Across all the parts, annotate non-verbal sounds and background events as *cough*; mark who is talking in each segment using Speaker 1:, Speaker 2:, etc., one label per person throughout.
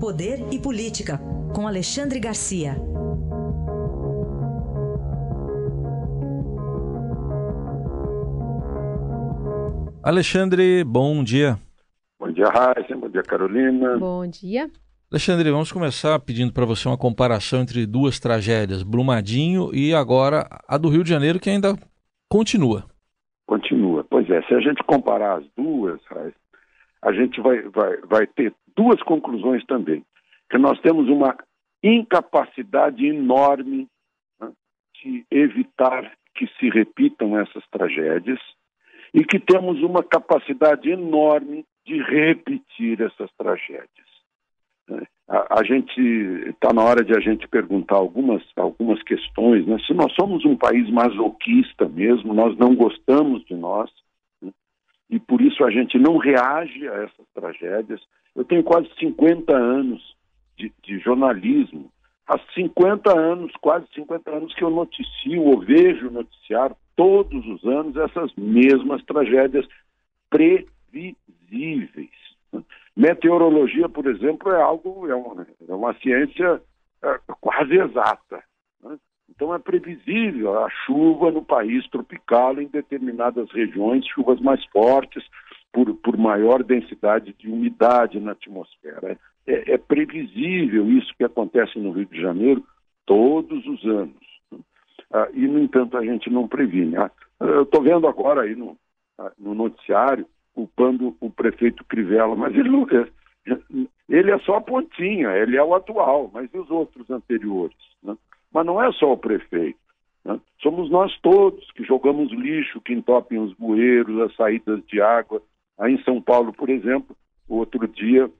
Speaker 1: Poder e Política, com Alexandre Garcia.
Speaker 2: Alexandre, bom dia.
Speaker 3: Bom dia, Raíssa. Bom dia, Carolina.
Speaker 4: Bom dia.
Speaker 2: Alexandre, vamos começar pedindo para você uma comparação entre duas tragédias, Brumadinho e agora a do Rio de Janeiro, que ainda continua.
Speaker 3: Continua. Pois é, se a gente comparar as duas, Raíssa, a gente vai, vai, vai ter duas conclusões também. Que nós temos uma incapacidade enorme né, de evitar que se repitam essas tragédias e que temos uma capacidade enorme de repetir essas tragédias. Né. A, a gente está na hora de a gente perguntar algumas, algumas questões. Né? Se nós somos um país masoquista mesmo, nós não gostamos de nós? E por isso a gente não reage a essas tragédias. Eu tenho quase 50 anos de, de jornalismo. Há 50 anos, quase 50 anos, que eu noticio ou vejo noticiar todos os anos essas mesmas tragédias previsíveis. Meteorologia, por exemplo, é algo, é uma, é uma ciência é, quase exata. Né? Então é previsível a chuva no país tropical em determinadas regiões, chuvas mais fortes, por, por maior densidade de umidade na atmosfera. É, é previsível isso que acontece no Rio de Janeiro todos os anos. Ah, e, no entanto, a gente não previne. Ah, eu estou vendo agora aí no, ah, no noticiário culpando o prefeito Crivella, mas ele é. Ele é só a pontinha, ele é o atual, mas e os outros anteriores? Né? Mas não é só o prefeito. Né? Somos nós todos que jogamos lixo, que entopem os bueiros, as saídas de água. Aí em São Paulo, por exemplo, outro dia,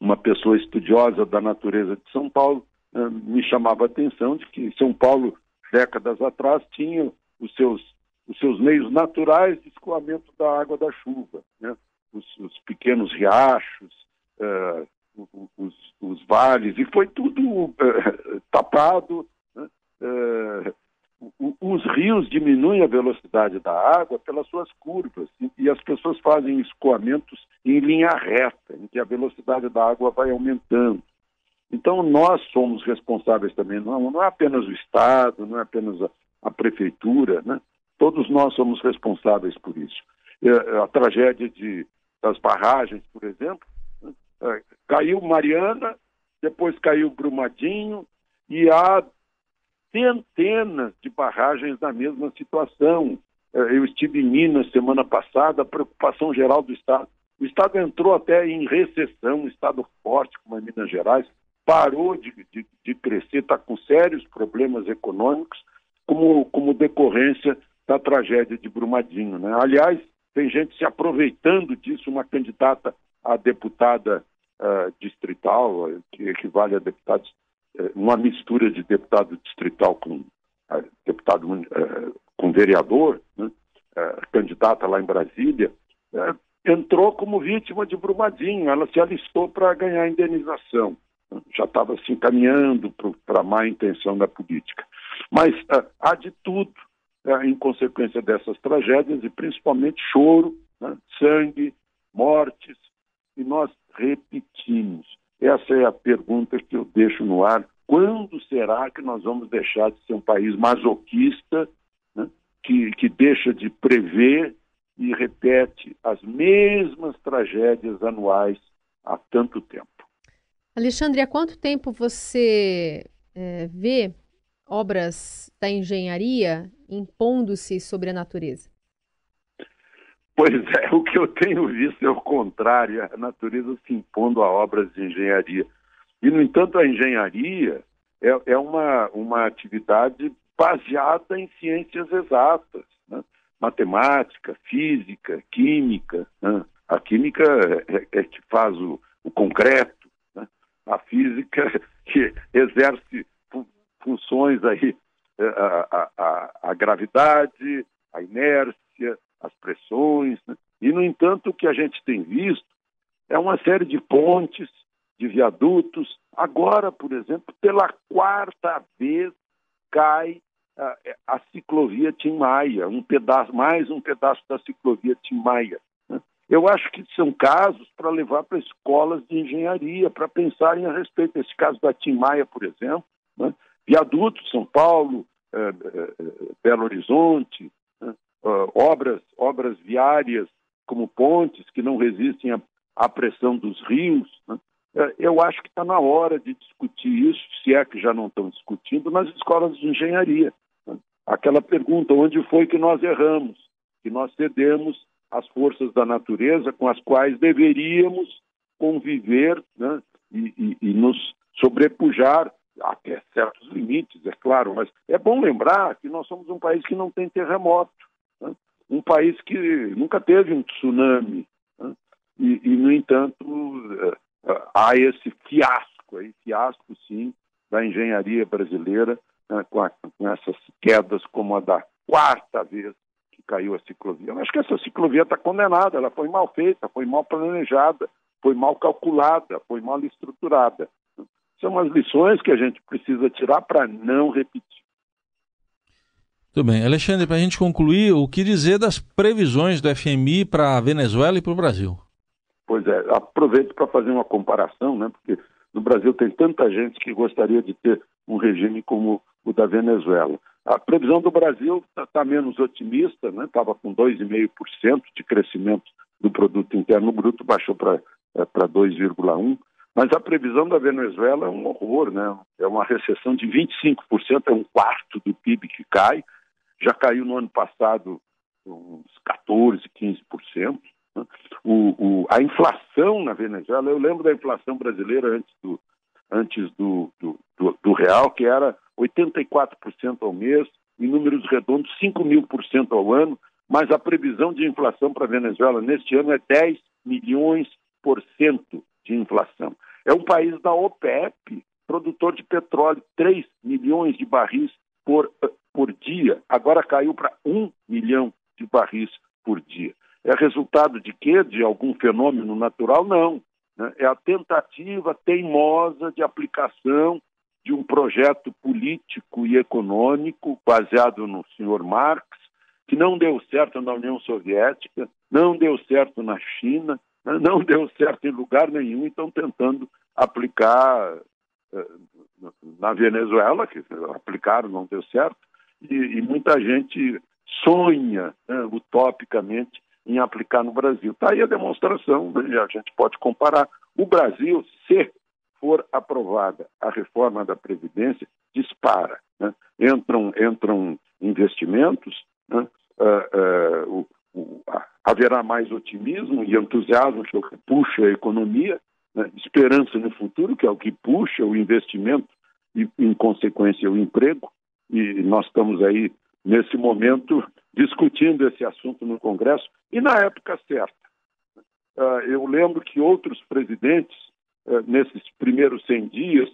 Speaker 3: uma pessoa estudiosa da natureza de São Paulo né, me chamava a atenção de que São Paulo décadas atrás, tinha os seus, os seus meios naturais de escoamento da água da chuva, né? os, os pequenos riachos, uh, os, os, vales, e foi tudo uh, Né? Uh, os rios diminuem a velocidade da água pelas suas curvas e, as pessoas fazem escoamentos em linha reta, em que a velocidade da água vai aumentando. Então, nós somos responsáveis também, não, não é apenas o Estado, não é apenas a, a Prefeitura, né? todos nós somos responsáveis por isso. a tragédia de, das barragens, por exemplo, né? é, caiu Mariana, depois caiu Brumadinho, e há centenas de barragens na mesma situação. É, eu estive em Minas semana passada, a preocupação geral do Estado. O Estado entrou até em recessão, um Estado forte como a Minas Gerais, parou de, de, de crescer, está com sérios problemas econômicos como, como decorrência da tragédia de Brumadinho. Né? Aliás, tem gente se aproveitando disso, uma candidata a deputada uh, distrital, que equivale a deputados, uh, uma mistura de deputado distrital com uh, deputado com vereador, né? candidata lá em Brasília, entrou como vítima de Brumadinho, ela se alistou para ganhar indenização já estava se encaminhando para a má intenção da política. Mas há de tudo em consequência dessas tragédias, e principalmente choro, né, sangue, mortes, e nós repetimos. Essa é a pergunta que eu deixo no ar. Quando será que nós vamos deixar de ser um país masoquista, né, que, que deixa de prever e repete as mesmas tragédias anuais há tanto tempo?
Speaker 4: Alexandre, há quanto tempo você é, vê obras da engenharia impondo-se sobre a natureza?
Speaker 3: Pois é, o que eu tenho visto é o contrário, a natureza se impondo a obras de engenharia. E, no entanto, a engenharia é, é uma, uma atividade baseada em ciências exatas, né? matemática, física, química. Né? A química é, é que faz o, o concreto, a física *laughs* que exerce funções aí, é, a, a, a, gravidade, a inércia, as pressões. Né? E, no entanto, o que a gente tem visto é uma série de pontes, de viadutos. Agora, por exemplo, pela quarta vez cai a, a ciclovia Tim Maia, um pedaço, mais um pedaço da ciclovia Tim Maia. Né? Eu acho que são casos para levar para escolas de engenharia, para pensarem a respeito. Esse caso da Tim Maia, por exemplo, né? viadutos, São Paulo, eh, eh, Belo Horizonte, obras, obras viárias como pontes que não resistem à, pressão dos rios. Né? Eh, eu acho que está na hora de discutir isso, se é que já não estão discutindo, nas escolas de engenharia. Né? Aquela pergunta: onde foi que nós erramos? Que nós cedemos as forças da natureza com as quais deveríamos conviver né, e, e, e, nos sobrepujar até certos limites, é claro, mas é bom lembrar que nós somos um país que não tem terremoto, né, um país que nunca teve um tsunami, né, e, e, no entanto, uh, há esse fiasco, aí, fiasco sim, da engenharia brasileira, né, com, a, com essas quedas como a da quarta vez caiu a ciclovia. Eu acho que essa ciclovia está condenada, ela foi mal feita, foi mal planejada, foi mal calculada, foi mal estruturada. São as lições que a gente precisa tirar para não repetir.
Speaker 2: Muito bem. Alexandre, para a gente concluir, o que dizer das previsões do FMI para a Venezuela e para o Brasil?
Speaker 3: Pois é, aproveito para fazer uma comparação, né? porque no Brasil tem tanta gente que gostaria de ter um regime como o da Venezuela. A previsão do Brasil está tá menos otimista, estava né? com 2,5% de crescimento do produto interno bruto, baixou para é, 2,1%. Mas a previsão da Venezuela é um horror, né? É uma recessão de 25%, é um quarto do PIB que cai. Já caiu no ano passado uns 14%, 15%. Né? O, o, a inflação na Venezuela, eu lembro da inflação brasileira antes do, antes do, do, do, do real, que era 84% ao mês, em números redondos, 5 mil por cento ao ano, mas a previsão de inflação para a Venezuela neste ano é 10 milhões por cento de inflação. É um país da OPEP, produtor de petróleo, 3 milhões de barris por, por dia, agora caiu para 1 milhão de barris por dia. É resultado de quê? De algum fenômeno natural? Não. Né? É a tentativa teimosa de aplicação de um projeto político e econômico baseado no senhor Marx, que não deu certo na União Soviética, não deu certo na China, né, *laughs* não deu certo em lugar nenhum e estão tentando aplicar eh, na Venezuela, que aplicaram, não deu certo, e, e muita gente sonha né, utopicamente em aplicar no Brasil. Está aí a demonstração, né, a gente pode comparar. O Brasil, se for aprovada a reforma da Previdência, dispara. Né? Entram, entram investimentos, né? uh, uh, o, o, haverá mais otimismo e entusiasmo, que é o que puxa a economia, né? esperança no futuro, que é o que puxa o investimento e, em consequência, o emprego. E nós estamos aí, nesse momento, discutindo esse assunto no Congresso e na época certa. Uh, eu lembro que outros presidentes eh, nesses primeiros 100 dias,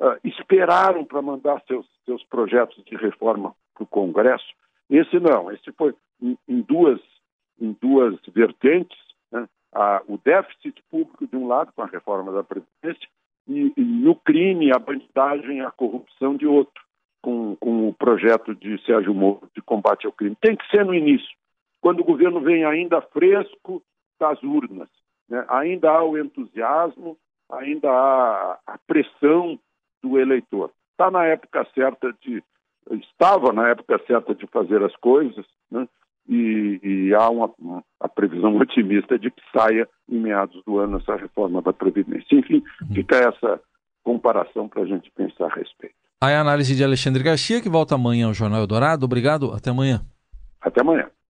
Speaker 3: uh, esperaram para mandar seus, seus projetos de reforma para o Congresso. Esse não, esse foi em, duas, em duas vertentes, né? o déficit público de um lado, com a reforma da Previdência, e, e o crime, a bandidagem, a corrupção de outro, o projeto de Sérgio Moro de combate ao crime. Tem que ser no início, quando o governo vem ainda fresco das urnas. Né? Ainda há o entusiasmo, ainda há a pressão do eleitor. Está na época certa de estava na época certa de fazer as coisas, né? e, e, há uma, uma, a previsão otimista de que saia em meados do ano essa reforma da Previdência. Enfim, fica essa comparação para a gente pensar a respeito.
Speaker 2: A análise de Alexandre Garcia, que volta amanhã ao Jornal Eldorado. Obrigado, até amanhã.
Speaker 3: Até amanhã.